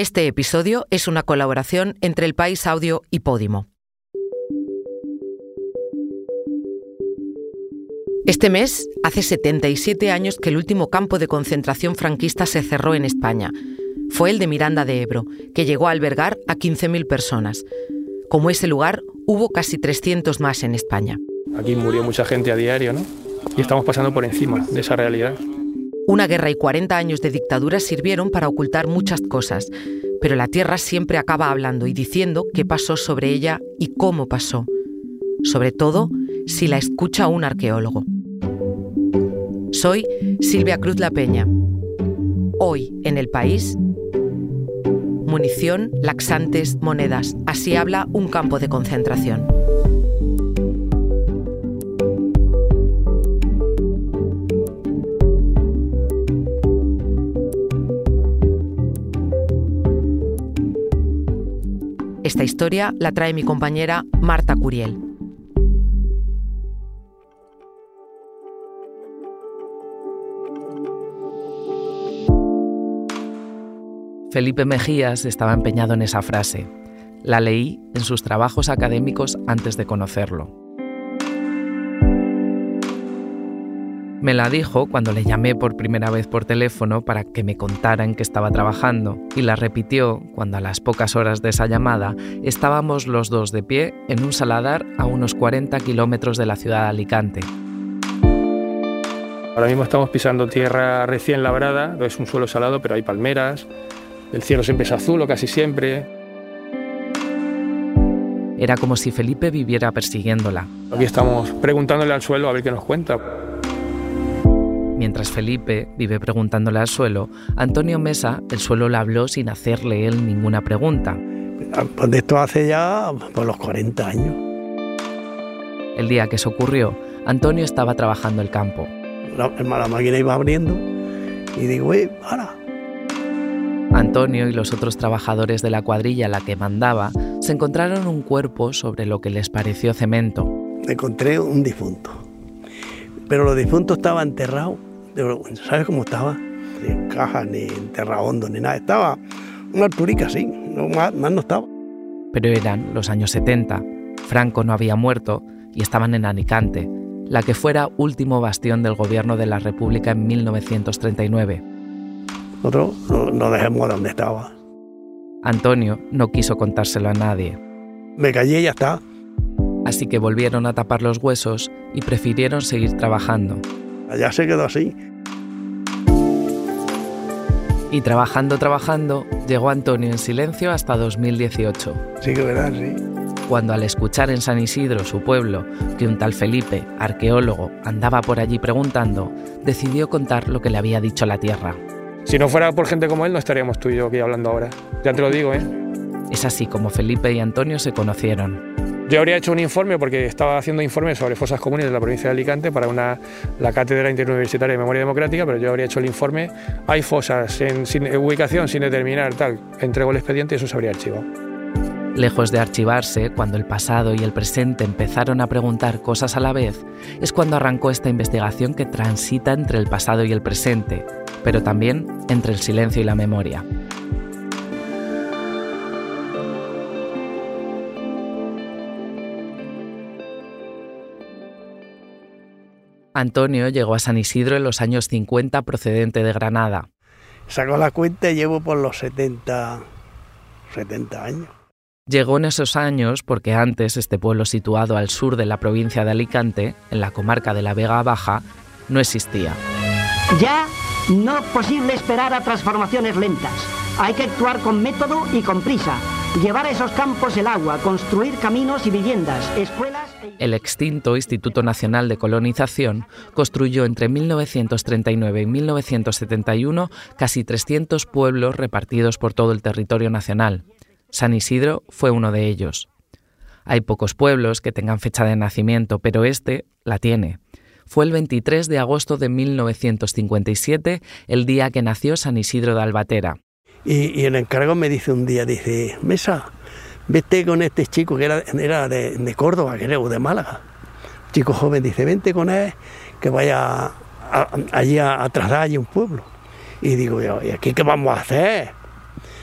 Este episodio es una colaboración entre El País Audio y Podimo. Este mes hace 77 años que el último campo de concentración franquista se cerró en España. Fue el de Miranda de Ebro, que llegó a albergar a 15.000 personas. Como ese lugar, hubo casi 300 más en España. Aquí murió mucha gente a diario, ¿no? Y estamos pasando por encima de esa realidad. Una guerra y 40 años de dictadura sirvieron para ocultar muchas cosas, pero la Tierra siempre acaba hablando y diciendo qué pasó sobre ella y cómo pasó. Sobre todo, si la escucha un arqueólogo. Soy Silvia Cruz La Peña. Hoy, en el país, munición, laxantes, monedas. Así habla un campo de concentración. Esta historia la trae mi compañera Marta Curiel. Felipe Mejías estaba empeñado en esa frase. La leí en sus trabajos académicos antes de conocerlo. Me la dijo cuando le llamé por primera vez por teléfono para que me contara en qué estaba trabajando y la repitió cuando a las pocas horas de esa llamada estábamos los dos de pie en un saladar a unos 40 kilómetros de la ciudad de Alicante. Ahora mismo estamos pisando tierra recién labrada, es un suelo salado pero hay palmeras, el cielo siempre es azul o casi siempre. Era como si Felipe viviera persiguiéndola. Aquí estamos preguntándole al suelo a ver qué nos cuenta. Mientras Felipe vive preguntándole al suelo, Antonio Mesa, el suelo le habló sin hacerle él ninguna pregunta. Pues esto hace ya por los 40 años. El día que eso ocurrió, Antonio estaba trabajando el campo. La, la máquina iba abriendo y digo, ¡eh, para! Antonio y los otros trabajadores de la cuadrilla a la que mandaba se encontraron un cuerpo sobre lo que les pareció cemento. Encontré un difunto, pero los difuntos estaban enterrados ¿Sabes cómo estaba? Ni caja, ni enterrado hondo, ni nada. Estaba una alturica así, no, más, más no estaba. Pero eran los años 70. Franco no había muerto y estaban en Alicante, la que fuera último bastión del gobierno de la República en 1939. Nosotros no, no dejemos donde estaba. Antonio no quiso contárselo a nadie. Me callé y ya está. Así que volvieron a tapar los huesos y prefirieron seguir trabajando. Allá se quedó así. Y trabajando, trabajando, llegó Antonio en silencio hasta 2018. Sí que verás, sí. Cuando al escuchar en San Isidro, su pueblo, que un tal Felipe, arqueólogo, andaba por allí preguntando, decidió contar lo que le había dicho la tierra. Si no fuera por gente como él, no estaríamos tú y yo aquí hablando ahora. Ya te lo digo, ¿eh? Es así como Felipe y Antonio se conocieron. Yo habría hecho un informe porque estaba haciendo informes sobre fosas comunes de la provincia de Alicante para una, la Cátedra Interuniversitaria de Memoria Democrática, pero yo habría hecho el informe. Hay fosas en sin, ubicación sin determinar, tal. Entrego el expediente y eso se habría archivado. Lejos de archivarse, cuando el pasado y el presente empezaron a preguntar cosas a la vez, es cuando arrancó esta investigación que transita entre el pasado y el presente, pero también entre el silencio y la memoria. Antonio llegó a San Isidro en los años 50 procedente de Granada. Sacó la cuenta y llevo por los 70, 70 años. Llegó en esos años porque antes este pueblo situado al sur de la provincia de Alicante, en la comarca de la Vega Baja, no existía. Ya no es posible esperar a transformaciones lentas. Hay que actuar con método y con prisa. Llevar a esos campos el agua, construir caminos y viviendas, escuelas... E... El extinto Instituto Nacional de Colonización construyó entre 1939 y 1971 casi 300 pueblos repartidos por todo el territorio nacional. San Isidro fue uno de ellos. Hay pocos pueblos que tengan fecha de nacimiento, pero este la tiene. Fue el 23 de agosto de 1957, el día que nació San Isidro de Albatera. Y, y, el encargado me dice un día, dice, Mesa, vete con este chico que era, era de, de, Córdoba, era de Málaga. Chico joven, dice, vente con él, que vaya a, a, allí a, a trasladar un pueblo. Y digo ¿y aquí qué vamos a hacer?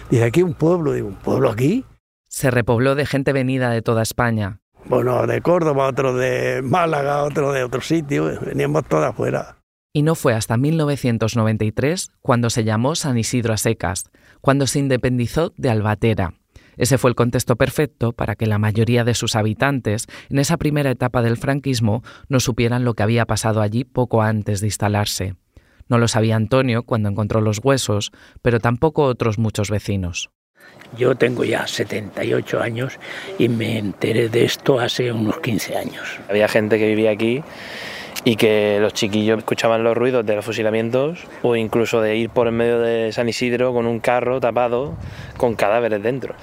Dice, aquí un pueblo, digo, ¿un pueblo aquí? Se repobló de gente venida de toda España. Bueno, de Córdoba, otro de Málaga, otro de otro sitio, veníamos todas afuera. Y no fue hasta 1993 cuando se llamó San Isidro a secas, cuando se independizó de Albatera. Ese fue el contexto perfecto para que la mayoría de sus habitantes, en esa primera etapa del franquismo, no supieran lo que había pasado allí poco antes de instalarse. No lo sabía Antonio cuando encontró los huesos, pero tampoco otros muchos vecinos. Yo tengo ya 78 años y me enteré de esto hace unos 15 años. Había gente que vivía aquí y que los chiquillos escuchaban los ruidos de los fusilamientos o incluso de ir por el medio de San Isidro con un carro tapado con cadáveres dentro.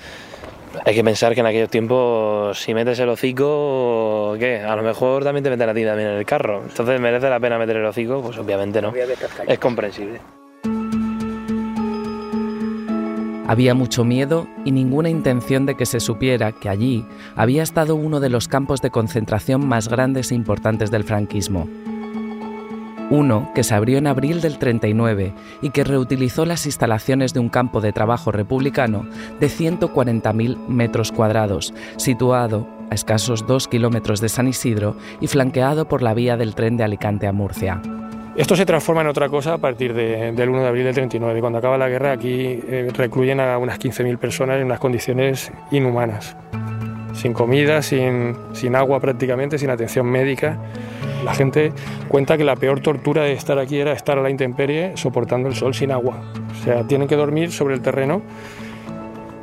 Hay que pensar que en aquellos tiempos, si metes el hocico, ¿qué? A lo mejor también te meten a ti también en el carro. Entonces, ¿merece la pena meter el hocico? Pues obviamente no. Es comprensible. Había mucho miedo y ninguna intención de que se supiera que allí había estado uno de los campos de concentración más grandes e importantes del franquismo. Uno que se abrió en abril del 39 y que reutilizó las instalaciones de un campo de trabajo republicano de 140.000 metros cuadrados, situado a escasos dos kilómetros de San Isidro y flanqueado por la vía del tren de Alicante a Murcia. Esto se transforma en otra cosa a partir del 1 de abril del 39. Cuando acaba la guerra aquí eh, recluyen a unas 15.000 personas en unas condiciones inhumanas, sin comida, sin, sin agua prácticamente, sin atención médica. La gente cuenta que la peor tortura de estar aquí era estar a la intemperie soportando el sol sin agua. O sea, tienen que dormir sobre el terreno,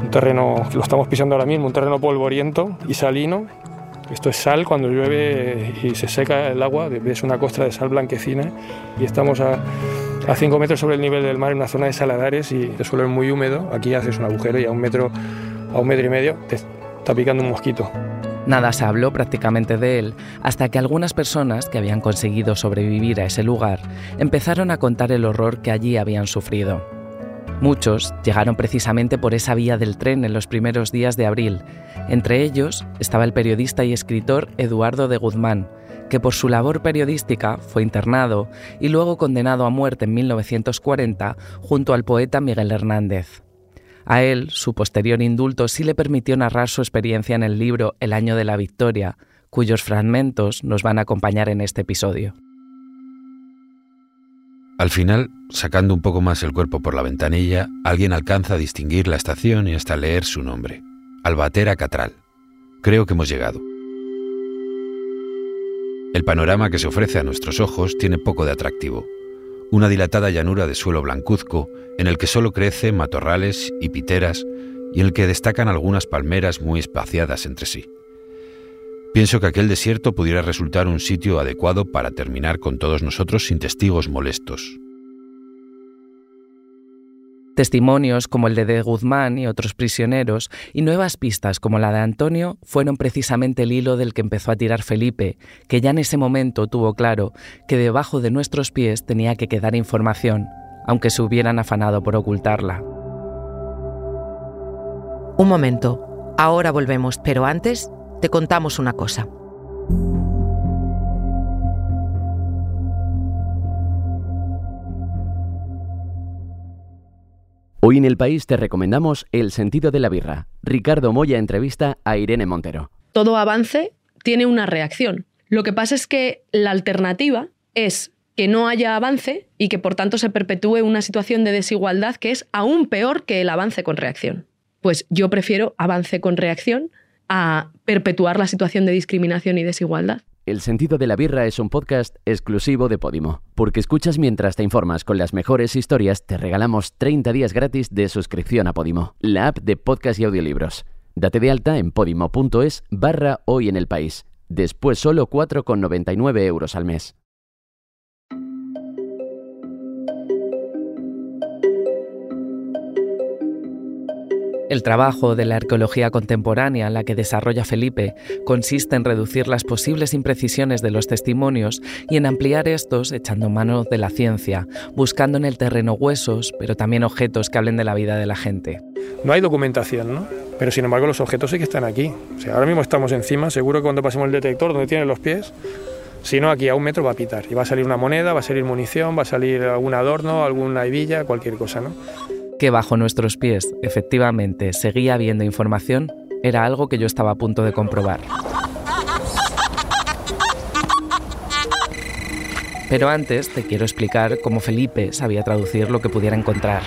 un terreno que lo estamos pisando ahora mismo, un terreno polvoriento y salino, esto es sal cuando llueve y se seca el agua, es una costra de sal blanquecina y estamos a, a 5 metros sobre el nivel del mar en una zona de saladares y el suelo es muy húmedo. Aquí haces un agujero y a un metro, a un metro y medio te está picando un mosquito. Nada se habló prácticamente de él hasta que algunas personas que habían conseguido sobrevivir a ese lugar empezaron a contar el horror que allí habían sufrido. Muchos llegaron precisamente por esa vía del tren en los primeros días de abril. Entre ellos estaba el periodista y escritor Eduardo de Guzmán, que por su labor periodística fue internado y luego condenado a muerte en 1940 junto al poeta Miguel Hernández. A él, su posterior indulto sí le permitió narrar su experiencia en el libro El año de la victoria, cuyos fragmentos nos van a acompañar en este episodio. Al final, sacando un poco más el cuerpo por la ventanilla, alguien alcanza a distinguir la estación y hasta leer su nombre. Albatera Catral. Creo que hemos llegado. El panorama que se ofrece a nuestros ojos tiene poco de atractivo. Una dilatada llanura de suelo blancuzco en el que solo crecen matorrales y piteras y en el que destacan algunas palmeras muy espaciadas entre sí. Pienso que aquel desierto pudiera resultar un sitio adecuado para terminar con todos nosotros sin testigos molestos. Testimonios como el de De Guzmán y otros prisioneros y nuevas pistas como la de Antonio fueron precisamente el hilo del que empezó a tirar Felipe, que ya en ese momento tuvo claro que debajo de nuestros pies tenía que quedar información, aunque se hubieran afanado por ocultarla. Un momento, ahora volvemos, pero antes te contamos una cosa. Hoy en el país te recomendamos El sentido de la birra. Ricardo Moya entrevista a Irene Montero. Todo avance tiene una reacción. Lo que pasa es que la alternativa es que no haya avance y que por tanto se perpetúe una situación de desigualdad que es aún peor que el avance con reacción. Pues yo prefiero avance con reacción a perpetuar la situación de discriminación y desigualdad. El sentido de la birra es un podcast exclusivo de Podimo. Porque escuchas mientras te informas con las mejores historias, te regalamos 30 días gratis de suscripción a Podimo, la app de podcast y audiolibros. Date de alta en podimo.es barra hoy en el país. Después solo 4,99 euros al mes. El trabajo de la arqueología contemporánea, la que desarrolla Felipe, consiste en reducir las posibles imprecisiones de los testimonios y en ampliar estos echando mano de la ciencia, buscando en el terreno huesos, pero también objetos que hablen de la vida de la gente. No hay documentación, ¿no? Pero sin embargo los objetos sí que están aquí. O sea, ahora mismo estamos encima, seguro que cuando pasemos el detector donde tienen los pies, si no, aquí a un metro va a pitar. Y va a salir una moneda, va a salir munición, va a salir algún adorno, alguna hebilla, cualquier cosa, ¿no? Que bajo nuestros pies, efectivamente, seguía habiendo información, era algo que yo estaba a punto de comprobar. Pero antes te quiero explicar cómo Felipe sabía traducir lo que pudiera encontrar.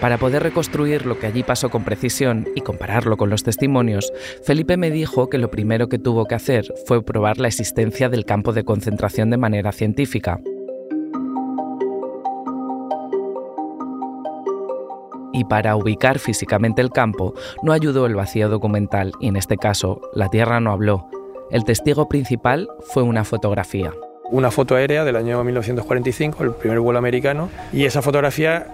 Para poder reconstruir lo que allí pasó con precisión y compararlo con los testimonios, Felipe me dijo que lo primero que tuvo que hacer fue probar la existencia del campo de concentración de manera científica. Y para ubicar físicamente el campo no ayudó el vacío documental y en este caso la Tierra no habló. El testigo principal fue una fotografía. Una foto aérea del año 1945, el primer vuelo americano, y esa fotografía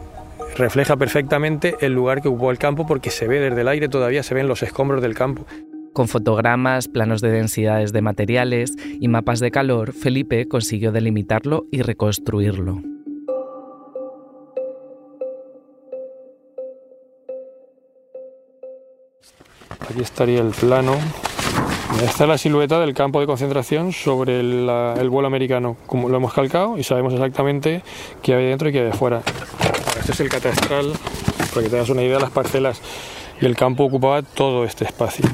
refleja perfectamente el lugar que ocupó el campo porque se ve desde el aire, todavía se ven los escombros del campo. Con fotogramas, planos de densidades de materiales y mapas de calor, Felipe consiguió delimitarlo y reconstruirlo. Aquí estaría el plano. Esta es la silueta del campo de concentración sobre el, el vuelo americano. Como lo hemos calcado y sabemos exactamente qué hay dentro y qué de fuera. Este es el catastral, para que tengas una idea de las parcelas. Y el campo ocupaba todo este espacio.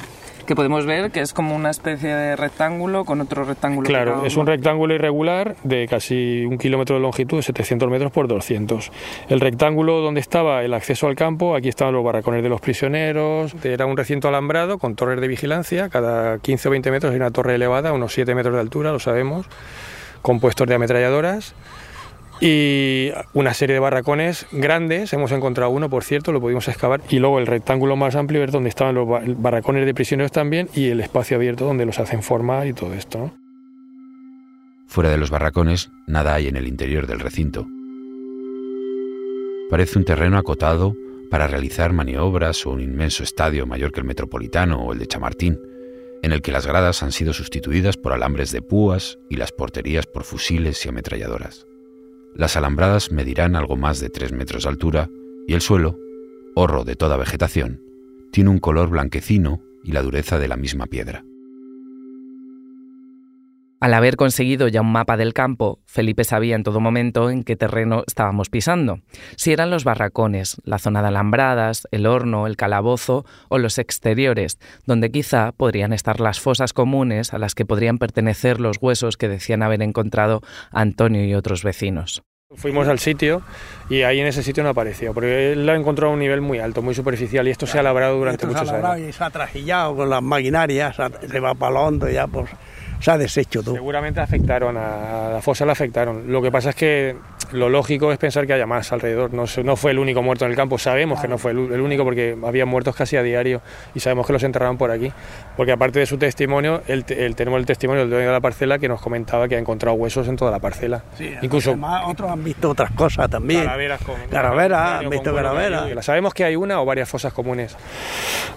Que podemos ver que es como una especie de rectángulo con otro rectángulo. Claro, es un rectángulo irregular de casi un kilómetro de longitud, 700 metros por 200. El rectángulo donde estaba el acceso al campo, aquí estaban los barracones de los prisioneros. Era un recinto alambrado con torres de vigilancia. Cada 15 o 20 metros hay una torre elevada, unos 7 metros de altura, lo sabemos, con puestos de ametralladoras y una serie de barracones grandes, hemos encontrado uno, por cierto, lo pudimos excavar, y luego el rectángulo más amplio es donde estaban los barracones de prisioneros también y el espacio abierto donde los hacen formar y todo esto. Fuera de los barracones, nada hay en el interior del recinto. Parece un terreno acotado para realizar maniobras o un inmenso estadio mayor que el Metropolitano o el de Chamartín, en el que las gradas han sido sustituidas por alambres de púas y las porterías por fusiles y ametralladoras. Las alambradas medirán algo más de 3 metros de altura y el suelo, horro de toda vegetación, tiene un color blanquecino y la dureza de la misma piedra. Al haber conseguido ya un mapa del campo, Felipe sabía en todo momento en qué terreno estábamos pisando, si eran los barracones, la zona de alambradas, el horno, el calabozo o los exteriores, donde quizá podrían estar las fosas comunes a las que podrían pertenecer los huesos que decían haber encontrado Antonio y otros vecinos. Fuimos al sitio y ahí en ese sitio no apareció, porque él lo ha encontrado a un nivel muy alto, muy superficial y esto se ha labrado durante muchos años. Y se ha trajillado con las maquinarias, se va para hondo ya pues se ha deshecho todo. Seguramente afectaron, a la fosa la afectaron. Lo que pasa es que lo lógico es pensar que haya más alrededor. No, no fue el único muerto en el campo, sabemos que no fue el, único porque había muertos casi a diario y sabemos que los enterraron por aquí. Porque aparte de su testimonio, el, tenemos el testimonio del dueño de la parcela que nos comentaba que ha encontrado huesos en toda la parcela. Sí, Incluso además, otros han visto otras cosas también. Calaveras, con, calaveras han visto calaveras. Sabemos que hay una o varias fosas comunes.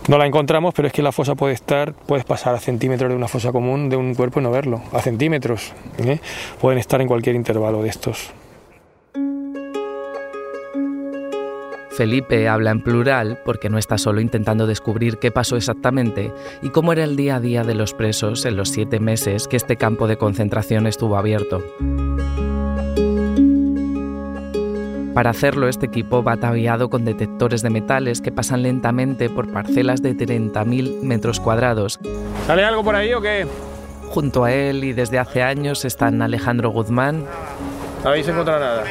No la encontramos, pero es que la fosa puede estar, puedes pasar a centímetros de una fosa común de un cuerpo y no verlo, a centímetros. ¿eh? Pueden estar en cualquier intervalo de estos. Felipe habla en plural porque no está solo intentando descubrir qué pasó exactamente y cómo era el día a día de los presos en los siete meses que este campo de concentración estuvo abierto. Para hacerlo, este equipo va ataviado con detectores de metales que pasan lentamente por parcelas de 30.000 metros cuadrados. ¿Sale algo por ahí o qué? Junto a él y desde hace años están Alejandro Guzmán. ¿No habéis encontrado nada?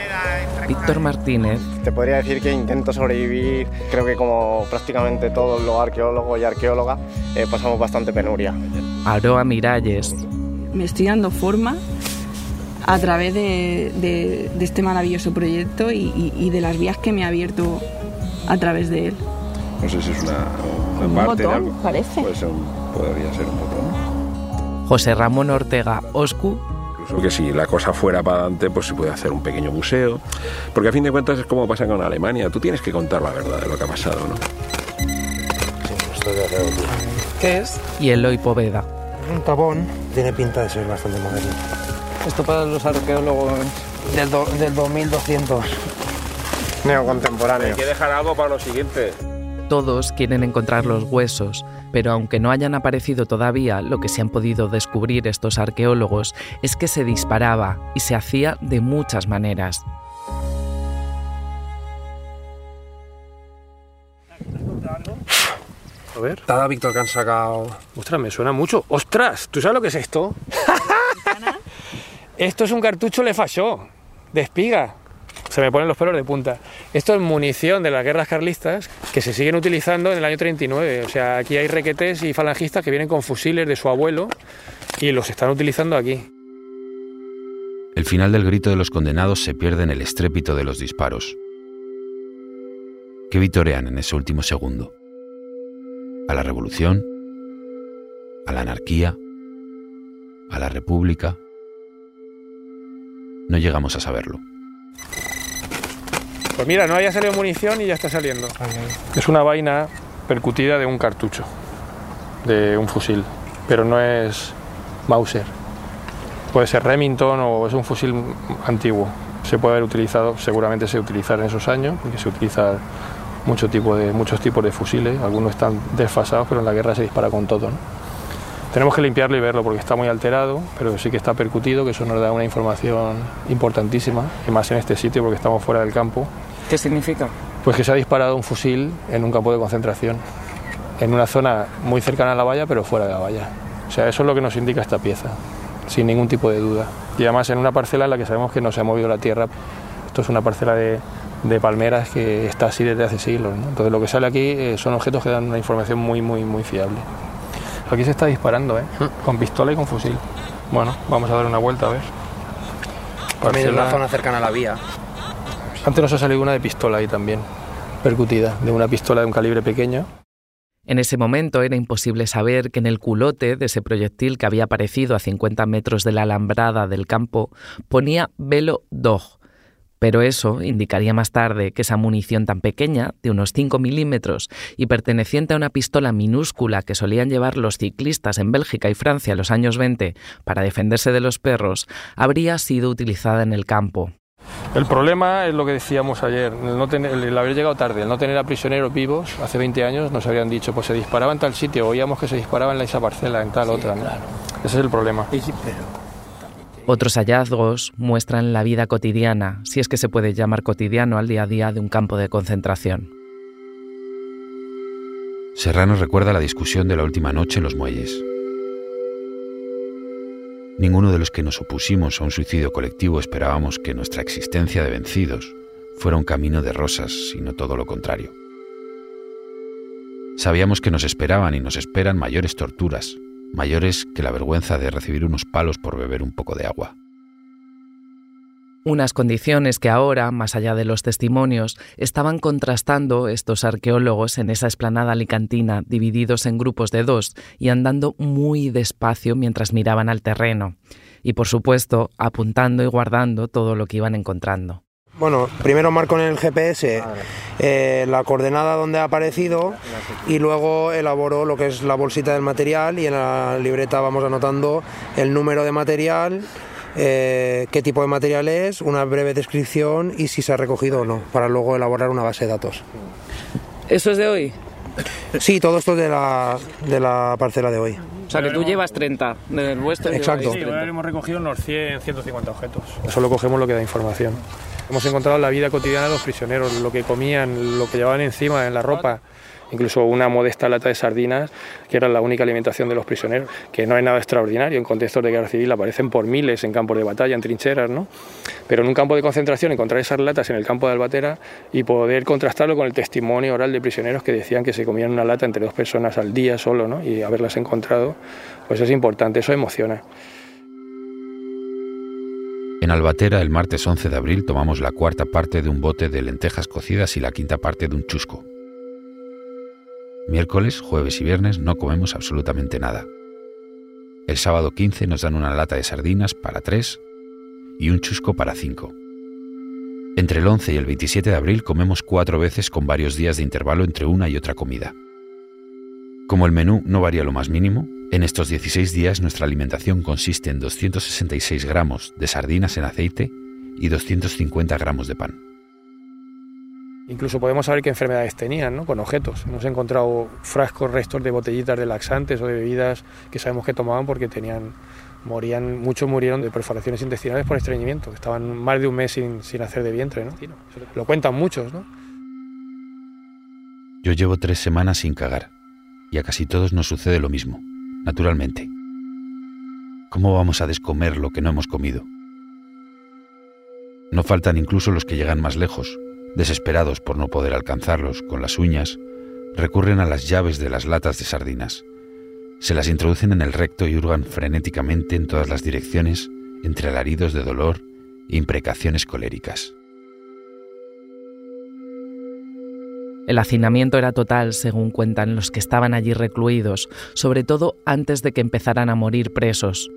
Víctor Martínez. Te podría decir que intento sobrevivir, creo que como prácticamente todos los arqueólogos y arqueólogas eh, pasamos bastante penuria. Aroa Miralles. Me estoy dando forma a través de, este maravilloso proyecto y, de las vías que me ha abierto a través de él. No sé si es una, un parte botón, parece. Puede ser podría ser un botón. José Ramón Ortega Oscu porque si la cosa fuera para adelante, pues se puede hacer un pequeño museo. Porque a fin de cuentas es como pasa con Alemania. Tú tienes que contar la verdad de lo que ha pasado, ¿no? Sí, estoy de acuerdo, ¿Qué es? Y Eloy Poveda. Un tabón. Tiene pinta de ser bastante moderno. Esto para los arqueólogos del, del 2200. Neocontemporáneo. Hay que dejar algo para lo siguiente. Todos quieren encontrar los huesos, pero aunque no hayan aparecido todavía, lo que se han podido descubrir estos arqueólogos es que se disparaba y se hacía de muchas maneras. A ver. Nada, Víctor, que han sacado. Ostras, me suena mucho. ¡Ostras! ¿Tú sabes lo que es esto? esto es un cartucho Le Fachó, de espiga. Se me ponen los pelos de punta. Esto es munición de las guerras carlistas que se siguen utilizando en el año 39. O sea, aquí hay requetés y falangistas que vienen con fusiles de su abuelo y los están utilizando aquí. El final del grito de los condenados se pierde en el estrépito de los disparos. ¿Qué vitorean en ese último segundo? ¿A la revolución? ¿A la anarquía? ¿A la república? No llegamos a saberlo. Pues mira, no haya salido munición y ya está saliendo. Es una vaina percutida de un cartucho, de un fusil, pero no es Mauser. Puede ser Remington o es un fusil antiguo. Se puede haber utilizado, seguramente se utilizará en esos años, porque se utiliza mucho tipo de, muchos tipos de fusiles, algunos están desfasados, pero en la guerra se dispara con todo. Tenemos que limpiarlo y verlo porque está muy alterado, pero sí que está percutido, que eso nos da una información importantísima, y más en este sitio porque estamos fuera del campo. ¿Qué significa? Pues que se ha disparado un fusil en un campo de concentración, en una zona muy cercana a la valla, pero fuera de la valla. O sea, eso es lo que nos indica esta pieza, sin ningún tipo de duda. Y además en una parcela en la que sabemos que no se ha movido la tierra. Esto es una parcela de, de palmeras que está así desde hace siglos. ¿no? Entonces lo que sale aquí eh, son objetos que dan una información muy, muy, muy fiable. Aquí se está disparando, ¿eh? con pistola y con fusil. Bueno, vamos a dar una vuelta a ver. También en Parcela- una zona cercana a la vía. Antes nos ha salido una de pistola ahí también, percutida, de una pistola de un calibre pequeño. En ese momento era imposible saber que en el culote de ese proyectil que había aparecido a 50 metros de la alambrada del campo ponía Velo Dog. Pero eso indicaría más tarde que esa munición tan pequeña, de unos 5 milímetros, y perteneciente a una pistola minúscula que solían llevar los ciclistas en Bélgica y Francia en los años 20 para defenderse de los perros, habría sido utilizada en el campo. El problema es lo que decíamos ayer, el, no tener- el haber llegado tarde, el no tener a prisioneros vivos. Hace 20 años nos habían dicho, pues se disparaba en tal sitio, oíamos que se disparaba en esa parcela, en tal otra. ¿no? Ese es el problema. Otros hallazgos muestran la vida cotidiana, si es que se puede llamar cotidiano al día a día de un campo de concentración. Serrano recuerda la discusión de la última noche en los muelles. Ninguno de los que nos opusimos a un suicidio colectivo esperábamos que nuestra existencia de vencidos fuera un camino de rosas, sino todo lo contrario. Sabíamos que nos esperaban y nos esperan mayores torturas, mayores que la vergüenza de recibir unos palos por beber un poco de agua. Unas condiciones que ahora, más allá de los testimonios, estaban contrastando estos arqueólogos en esa esplanada alicantina, divididos en grupos de dos y andando muy despacio mientras miraban al terreno. Y por supuesto, apuntando y guardando todo lo que iban encontrando. Bueno, primero marco en el GPS eh, la coordenada donde ha aparecido y luego elaboro lo que es la bolsita del material y en la libreta vamos anotando el número de material, eh, qué tipo de material es, una breve descripción y si se ha recogido o no, para luego elaborar una base de datos. ¿Eso es de hoy? Sí, todo esto es de la, de la parcela de hoy. O sea, que tú llevas 30 del vuestro. Exacto. Sí, hoy hemos recogido unos 100, 150 objetos. Solo cogemos lo que da información. Hemos encontrado la vida cotidiana de los prisioneros, lo que comían, lo que llevaban encima en la ropa, incluso una modesta lata de sardinas, que era la única alimentación de los prisioneros, que no es nada extraordinario en contextos de guerra civil, aparecen por miles en campos de batalla, en trincheras, ¿no? Pero en un campo de concentración encontrar esas latas en el campo de Albatera y poder contrastarlo con el testimonio oral de prisioneros que decían que se comían una lata entre dos personas al día solo, ¿no? Y haberlas encontrado, pues es importante, eso emociona. En Albatera, el martes 11 de abril, tomamos la cuarta parte de un bote de lentejas cocidas y la quinta parte de un chusco. Miércoles, jueves y viernes no comemos absolutamente nada. El sábado 15 nos dan una lata de sardinas para tres y un chusco para cinco. Entre el 11 y el 27 de abril comemos cuatro veces con varios días de intervalo entre una y otra comida. Como el menú no varía lo más mínimo, en estos 16 días nuestra alimentación consiste en 266 gramos de sardinas en aceite y 250 gramos de pan. Incluso podemos saber qué enfermedades tenían, ¿no? Con objetos. Hemos encontrado frascos, restos de botellitas de laxantes o de bebidas que sabemos que tomaban porque tenían, morían, muchos murieron de perforaciones intestinales por estreñimiento. Estaban más de un mes sin, sin hacer de vientre, ¿no? Lo cuentan muchos, ¿no? Yo llevo tres semanas sin cagar y a casi todos nos sucede lo mismo, naturalmente. ¿Cómo vamos a descomer lo que no hemos comido? No faltan incluso los que llegan más lejos, desesperados por no poder alcanzarlos con las uñas, recurren a las llaves de las latas de sardinas. Se las introducen en el recto y hurgan frenéticamente en todas las direcciones entre alaridos de dolor e imprecaciones coléricas. El hacinamiento era total, según cuentan los que estaban allí recluidos, sobre todo antes de que empezaran a morir presos.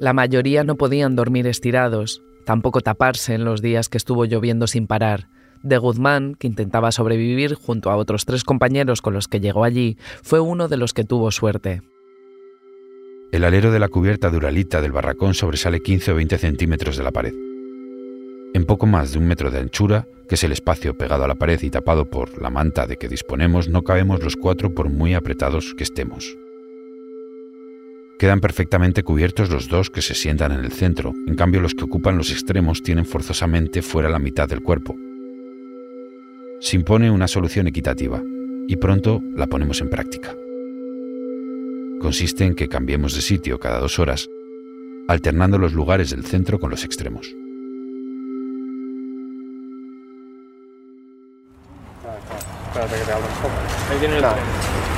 La mayoría no podían dormir estirados, tampoco taparse en los días que estuvo lloviendo sin parar. De Guzmán, que intentaba sobrevivir junto a otros tres compañeros con los que llegó allí, fue uno de los que tuvo suerte. El alero de la cubierta duralita del barracón sobresale 15 o 20 centímetros de la pared. En poco más de un metro de anchura, que es el espacio pegado a la pared y tapado por la manta de que disponemos, no cabemos los cuatro por muy apretados que estemos. Quedan perfectamente cubiertos los dos que se sientan en el centro, en cambio los que ocupan los extremos tienen forzosamente fuera la mitad del cuerpo. Se impone una solución equitativa y pronto la ponemos en práctica. Consiste en que cambiemos de sitio cada dos horas, alternando los lugares del centro con los extremos. Espérate que te abro un poco. Ahí tiene el tren.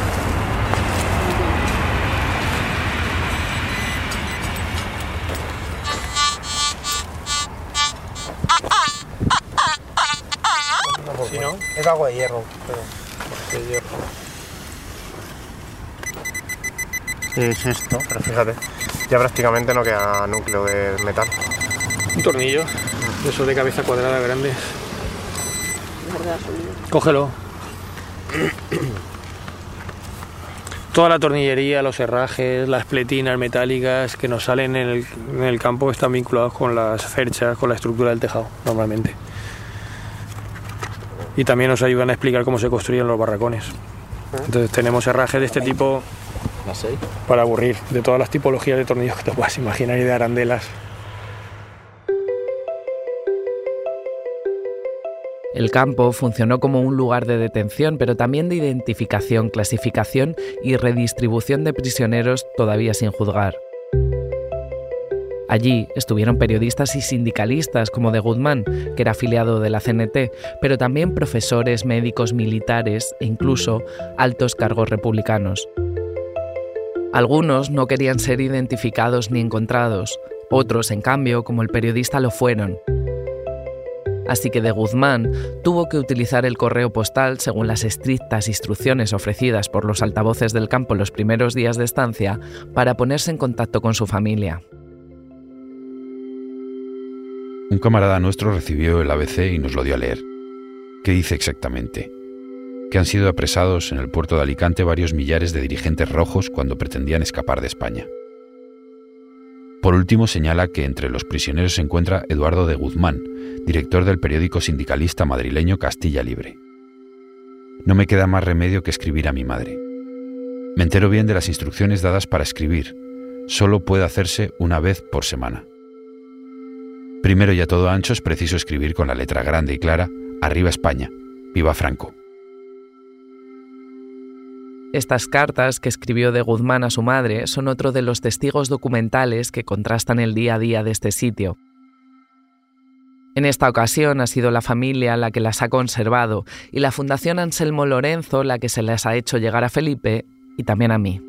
No, es agua de hierro. Pero... De hierro. Sí, es esto, pero fíjate, ya prácticamente no queda núcleo de metal. Un tornillo, de esos de cabeza cuadrada grandes. Cógelo. Toda la tornillería, los herrajes, las pletinas metálicas que nos salen en el, en el campo están vinculados con las cerchas, con la estructura del tejado, normalmente. Y también nos ayudan a explicar cómo se construyen los barracones. Entonces tenemos herrajes de este tipo para aburrir, de todas las tipologías de tornillos que te puedas imaginar y de arandelas. El campo funcionó como un lugar de detención, pero también de identificación, clasificación y redistribución de prisioneros todavía sin juzgar. Allí estuvieron periodistas y sindicalistas como de Guzmán, que era afiliado de la CNT, pero también profesores, médicos, militares e incluso altos cargos republicanos. Algunos no querían ser identificados ni encontrados, otros, en cambio, como el periodista, lo fueron. Así que de Guzmán tuvo que utilizar el correo postal según las estrictas instrucciones ofrecidas por los altavoces del campo los primeros días de estancia para ponerse en contacto con su familia. Un camarada nuestro recibió el ABC y nos lo dio a leer. ¿Qué dice exactamente? Que han sido apresados en el puerto de Alicante varios millares de dirigentes rojos cuando pretendían escapar de España. Por último, señala que entre los prisioneros se encuentra Eduardo de Guzmán, director del periódico sindicalista madrileño Castilla Libre. No me queda más remedio que escribir a mi madre. Me entero bien de las instrucciones dadas para escribir. Solo puede hacerse una vez por semana. Primero y a todo ancho es preciso escribir con la letra grande y clara, Arriba España, viva Franco. Estas cartas que escribió de Guzmán a su madre son otro de los testigos documentales que contrastan el día a día de este sitio. En esta ocasión ha sido la familia la que las ha conservado y la Fundación Anselmo Lorenzo la que se las ha hecho llegar a Felipe y también a mí.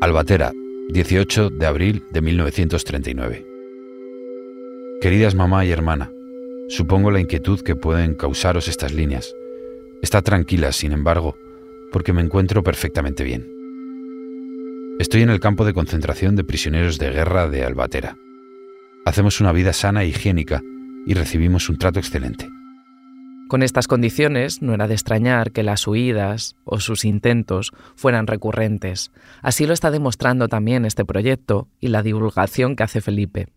Albatera, 18 de abril de 1939. Queridas mamá y hermana, supongo la inquietud que pueden causaros estas líneas. Está tranquila, sin embargo, porque me encuentro perfectamente bien. Estoy en el campo de concentración de prisioneros de guerra de Albatera. Hacemos una vida sana e higiénica y recibimos un trato excelente. Con estas condiciones no era de extrañar que las huidas o sus intentos fueran recurrentes. Así lo está demostrando también este proyecto y la divulgación que hace Felipe.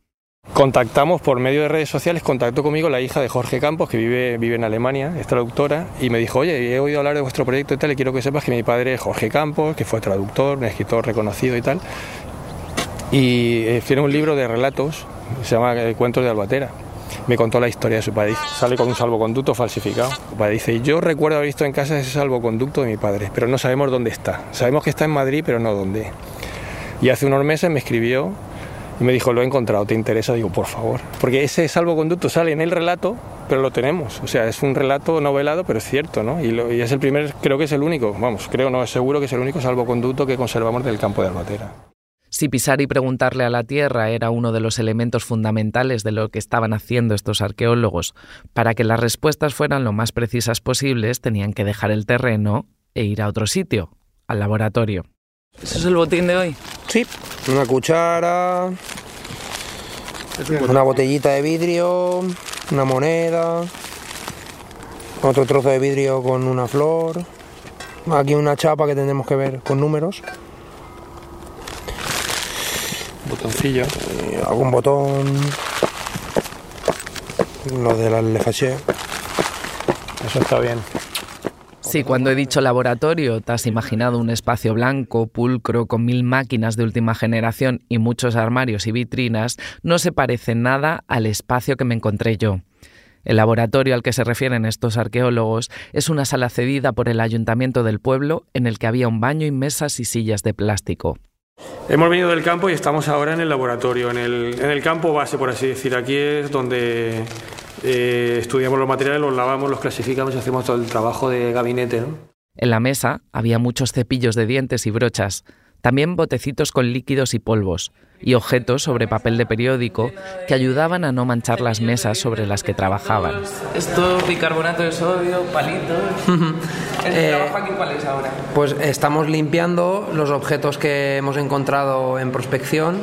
Contactamos por medio de redes sociales, contactó conmigo la hija de Jorge Campos, que vive, vive en Alemania, es traductora, y me dijo, oye, he oído hablar de vuestro proyecto y tal, y quiero que sepas que mi padre es Jorge Campos, que fue traductor, un escritor reconocido y tal, y eh, tiene un libro de relatos, se llama eh, Cuentos de Albatera. Me contó la historia de su padre. Sale con un salvoconducto falsificado. Su padre dice, yo recuerdo haber visto en casa ese salvoconducto de mi padre, pero no sabemos dónde está. Sabemos que está en Madrid, pero no dónde. Y hace unos meses me escribió y me dijo, lo he encontrado, ¿te interesa? Digo, por favor. Porque ese salvoconducto sale en el relato, pero lo tenemos. O sea, es un relato novelado, pero es cierto, ¿no? Y, lo- y es el primer, creo que es el único, vamos, creo, no, es seguro que es el único salvoconducto que conservamos del campo de Albatera. Si pisar y preguntarle a la Tierra era uno de los elementos fundamentales de lo que estaban haciendo estos arqueólogos, para que las respuestas fueran lo más precisas posibles tenían que dejar el terreno e ir a otro sitio, al laboratorio. ¿Eso es el botín de hoy? Sí, una cuchara, una botellita de vidrio, una moneda, otro trozo de vidrio con una flor, aquí una chapa que tendremos que ver con números, Botoncillo. eh, algún botón, lo de la lefaché. Eso está bien. Sí, cuando he dicho laboratorio, te has imaginado un espacio blanco, pulcro, con mil máquinas de última generación y muchos armarios y vitrinas, no se parece nada al espacio que me encontré yo. El laboratorio al que se refieren estos arqueólogos es una sala cedida por el ayuntamiento del pueblo en el que había un baño y mesas y sillas de plástico. Hemos venido del campo y estamos ahora en el laboratorio, en el, en el campo base, por así decir. Aquí es donde eh, estudiamos los materiales, los lavamos, los clasificamos y hacemos todo el trabajo de gabinete. En la mesa había muchos cepillos de dientes y brochas, también botecitos con líquidos y polvos, y objetos sobre papel de periódico que ayudaban a no manchar las mesas sobre las que trabajaban. Esto, bicarbonato de sodio, palitos. ¿El Eh, trabajo aquí cuál es ahora? Pues estamos limpiando los objetos que hemos encontrado en prospección,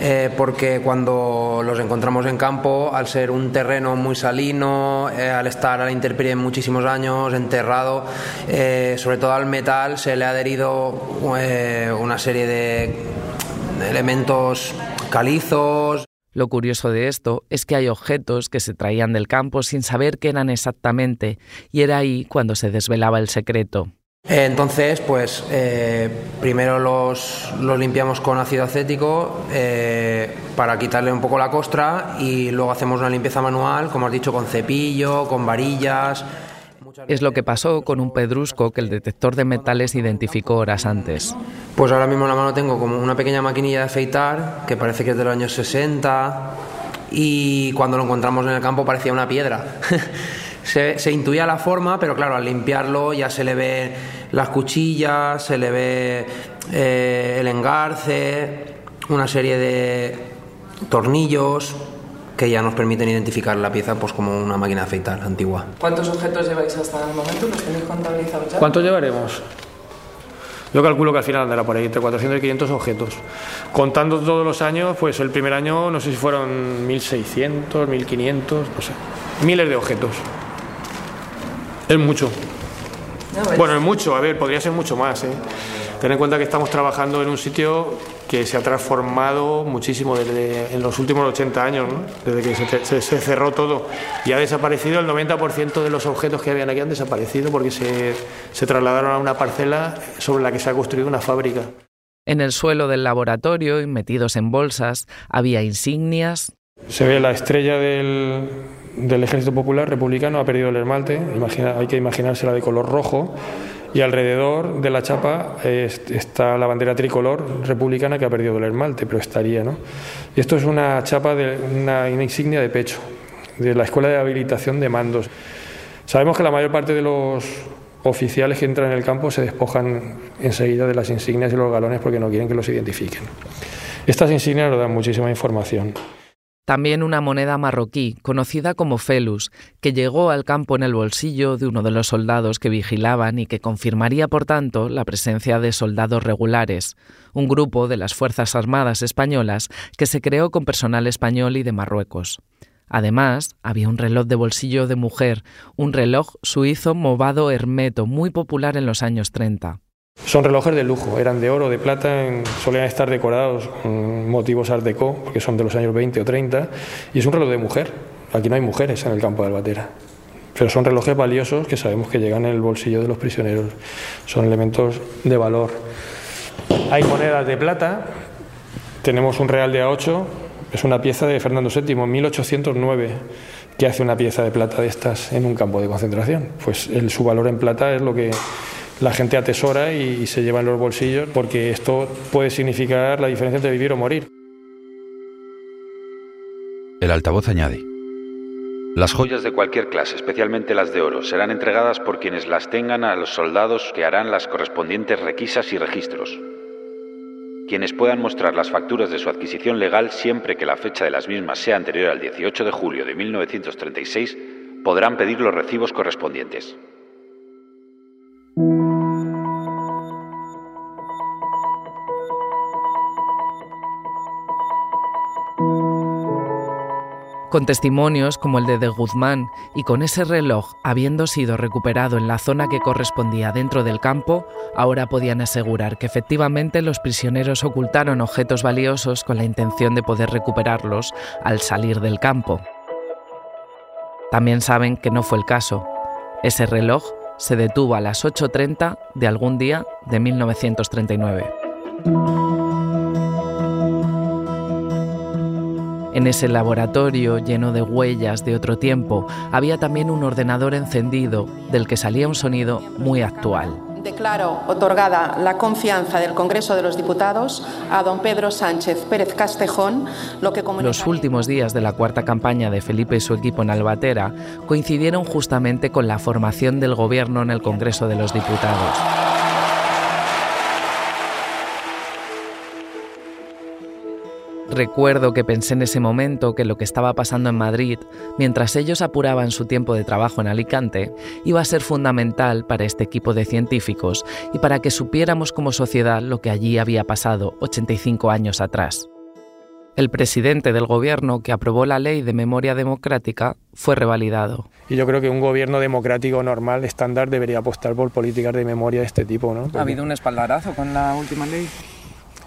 eh, porque cuando los encontramos en campo, al ser un terreno muy salino, eh, al estar a la intemperie muchísimos años, enterrado, eh, sobre todo al metal se le ha adherido eh, una serie de de elementos calizos, Lo curioso de esto es que hay objetos que se traían del campo sin saber qué eran exactamente, y era ahí cuando se desvelaba el secreto. Entonces, pues eh, primero los, los limpiamos con ácido acético eh, para quitarle un poco la costra y luego hacemos una limpieza manual, como has dicho, con cepillo, con varillas. Es lo que pasó con un pedrusco que el detector de metales identificó horas antes. Pues ahora mismo en la mano tengo como una pequeña maquinilla de afeitar que parece que es de los años 60 y cuando lo encontramos en el campo parecía una piedra. se, intuía la forma, pero claro, al limpiarlo ya se le ve las cuchillas, se le ve eh, el engarce, una serie de tornillos que ya nos permiten identificar la pieza pues como una máquina de afeitar antigua. ¿Cuántos objetos lleváis hasta el momento? ¿Los tenéis contabilizados ya? ¿Cuánto llevaremos? Yo calculo que al final andará por ahí, entre 400 y 500 objetos. Contando todos los años, pues el primer año no sé si fueron 1600, 1500, no sé. Miles de objetos. Es mucho. Bueno, es mucho, a ver, podría ser mucho más. ¿eh? Ten en cuenta que estamos trabajando en un sitio que se ha transformado muchísimo desde en los últimos 80 años, ¿no? desde que se, se- se cerró todo. Y ha desaparecido el 90% de los objetos que habían aquí han desaparecido porque se, se trasladaron a una parcela sobre la que se ha construido una fábrica. En el suelo del laboratorio y metidos en bolsas había insignias, Se ve la estrella del, del Ejército Popular Republicano, ha perdido el esmalte, imagina- hay que imaginársela de color rojo, y alrededor de la chapa est- está la bandera tricolor republicana que ha perdido el esmalte, pero estaría, ¿no? Esto es una chapa de una insignia de pecho, de la Escuela de Habilitación de Mandos. Sabemos que la mayor parte de los oficiales que entran en el campo se despojan enseguida de las insignias y los galones porque no quieren que los identifiquen. Estas insignias nos dan muchísima información. También una moneda marroquí conocida como felus, que llegó al campo en el bolsillo de uno de los soldados que vigilaban y que confirmaría, por tanto, la presencia de soldados regulares, un grupo de las Fuerzas Armadas españolas que se creó con personal español y de Marruecos. Además, había un reloj de bolsillo de mujer, un reloj suizo movado hermeto muy popular en los años 30. Son relojes de lujo, eran de oro, de plata, solían estar decorados con motivos art déco, porque son de los años 20 o 30, y es un reloj de mujer. Aquí no hay mujeres en el campo de Albatera. Pero son relojes valiosos que sabemos que llegan en el bolsillo de los prisioneros. Son elementos de valor. Hay monedas de plata. Tenemos un real de A8. Es una pieza de Fernando VII, 1809. ¿Qué hace una pieza de plata de estas en un campo de concentración? Pues el, su valor en plata es lo que la gente atesora y, y se lleva en los bolsillos porque esto puede significar la diferencia entre vivir o morir. El altavoz añade. Las joyas de cualquier clase, especialmente las de oro, serán entregadas por quienes las tengan a los soldados que harán las correspondientes requisas y registros. Quienes puedan mostrar las facturas de su adquisición legal siempre que la fecha de las mismas sea anterior al 18 de julio de 1936 podrán pedir los recibos correspondientes. Con testimonios como el de De Guzmán y con ese reloj habiendo sido recuperado en la zona que correspondía dentro del campo, ahora podían asegurar que efectivamente los prisioneros ocultaron objetos valiosos con la intención de poder recuperarlos al salir del campo. También saben que no fue el caso. Ese reloj se detuvo a las 8.30 de algún día de 1939. En ese laboratorio lleno de huellas de otro tiempo había también un ordenador encendido del que salía un sonido muy actual. Declaro otorgada la confianza del Congreso de los Diputados a don Pedro Sánchez Pérez Castejón, lo que Los últimos días de la cuarta campaña de Felipe y su equipo en Albatera coincidieron justamente con la formación del gobierno en el Congreso de los Diputados. Recuerdo que pensé en ese momento que lo que estaba pasando en Madrid, mientras ellos apuraban su tiempo de trabajo en Alicante, iba a ser fundamental para este equipo de científicos y para que supiéramos como sociedad lo que allí había pasado 85 años atrás. El presidente del gobierno que aprobó la ley de memoria democrática fue revalidado. Y yo creo que un gobierno democrático normal, estándar, debería apostar por políticas de memoria de este tipo. ¿no? ¿Ha habido un espaldarazo con la última ley?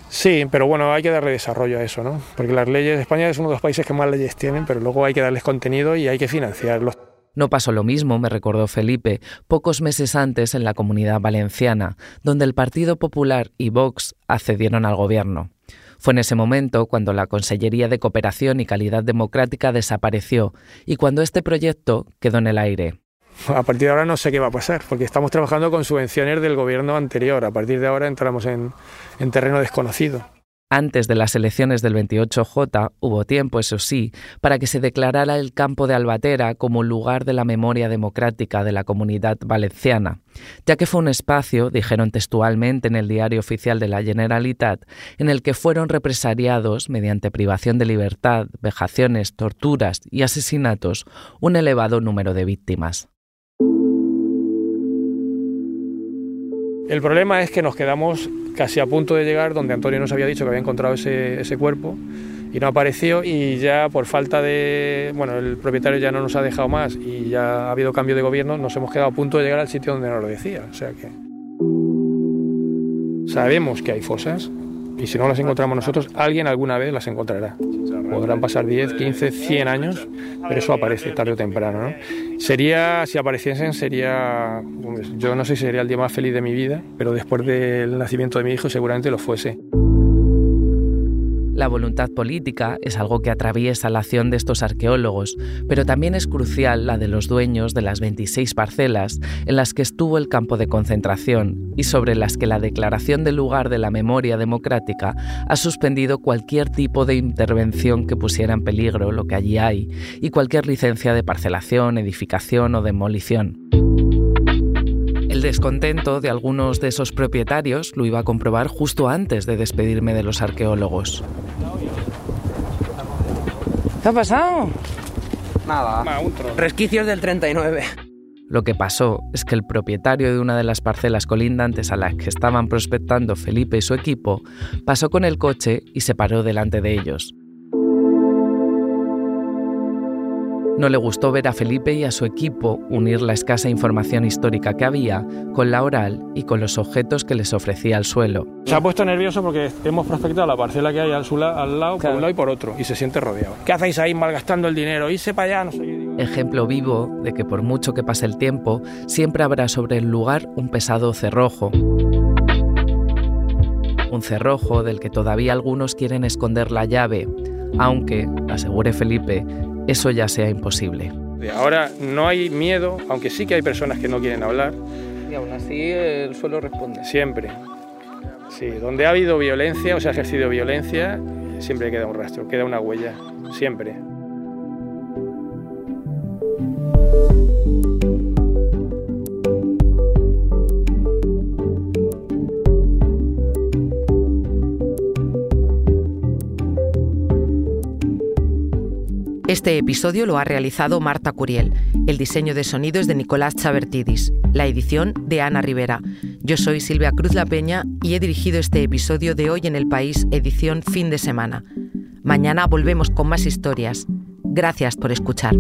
Sí, pero bueno, hay que darle desarrollo a eso, ¿no? Porque las leyes, de España es uno de los países que más leyes tienen, pero luego hay que darles contenido y hay que financiarlos. No pasó lo mismo, me recordó Felipe, pocos meses antes en la comunidad valenciana, donde el Partido Popular y Vox accedieron al gobierno. Fue en ese momento cuando la Consellería de Cooperación y Calidad Democrática desapareció y cuando este proyecto quedó en el aire. A partir de ahora no sé qué va a pasar, porque estamos trabajando con subvenciones del gobierno anterior. A partir de ahora entramos en, en terreno desconocido. Antes de las elecciones del 28J hubo tiempo, eso sí, para que se declarara el campo de Albatera como lugar de la memoria democrática de la comunidad valenciana, ya que fue un espacio, dijeron textualmente en el diario oficial de la Generalitat, en el que fueron represariados, mediante privación de libertad, vejaciones, torturas y asesinatos, un elevado número de víctimas. El problema es que nos quedamos casi a punto de llegar donde Antonio nos había dicho que había encontrado ese, ese, cuerpo y no apareció y ya por falta de, bueno, el propietario ya no nos ha dejado más y ya ha habido cambio de gobierno, nos hemos quedado a punto de llegar al sitio donde nos lo decía. O sea que sabemos que hay fosas y si no las encontramos nosotros, alguien alguna vez las encontrará. Podrán pasar 10, 15, 100 años, pero eso aparece tarde o temprano. ¿no? Sería, si apareciesen, sería, yo no sé si sería el día más feliz de mi vida, pero después del nacimiento de mi hijo seguramente lo fuese. La voluntad política es algo que atraviesa la acción de estos arqueólogos, pero también es crucial la de los dueños de las 26 parcelas en las que estuvo el campo de concentración y sobre las que la Declaración del Lugar de la Memoria Democrática ha suspendido cualquier tipo de intervención que pusiera en peligro lo que allí hay y cualquier licencia de parcelación, edificación o demolición. El descontento de algunos de esos propietarios lo iba a comprobar justo antes de despedirme de los arqueólogos. ¿Qué ha pasado? Nada. Resquicios del 39. Lo que pasó es que el propietario de una de las parcelas colindantes a las que estaban prospectando Felipe y su equipo pasó con el coche y se paró delante de ellos. No le gustó ver a Felipe y a su equipo unir la escasa información histórica que había con la oral y con los objetos que les ofrecía el suelo. Se ha puesto nervioso porque hemos prospectado la parcela que hay al, al lado, por un lado y por otro, y se siente rodeado. ¿Qué hacéis ahí malgastando el dinero? Irse para allá, no sé Ejemplo vivo de que por mucho que pase el tiempo, siempre habrá sobre el lugar un pesado cerrojo. Un cerrojo del que todavía algunos quieren esconder la llave, aunque, asegure Felipe, eso ya sea imposible. Ahora no hay miedo, aunque sí que hay personas que no quieren hablar. Y aún así el suelo responde. Siempre. Sí, donde ha habido violencia o se ha ejercido violencia, siempre queda un rastro, queda una huella, siempre. Este episodio lo ha realizado Marta Curiel. El diseño de sonido es de Nicolás Chavertidis. La edición de Ana Rivera. Yo soy Silvia Cruz La Peña y he dirigido este episodio de Hoy en el País, edición fin de semana. Mañana volvemos con más historias. Gracias por escuchar.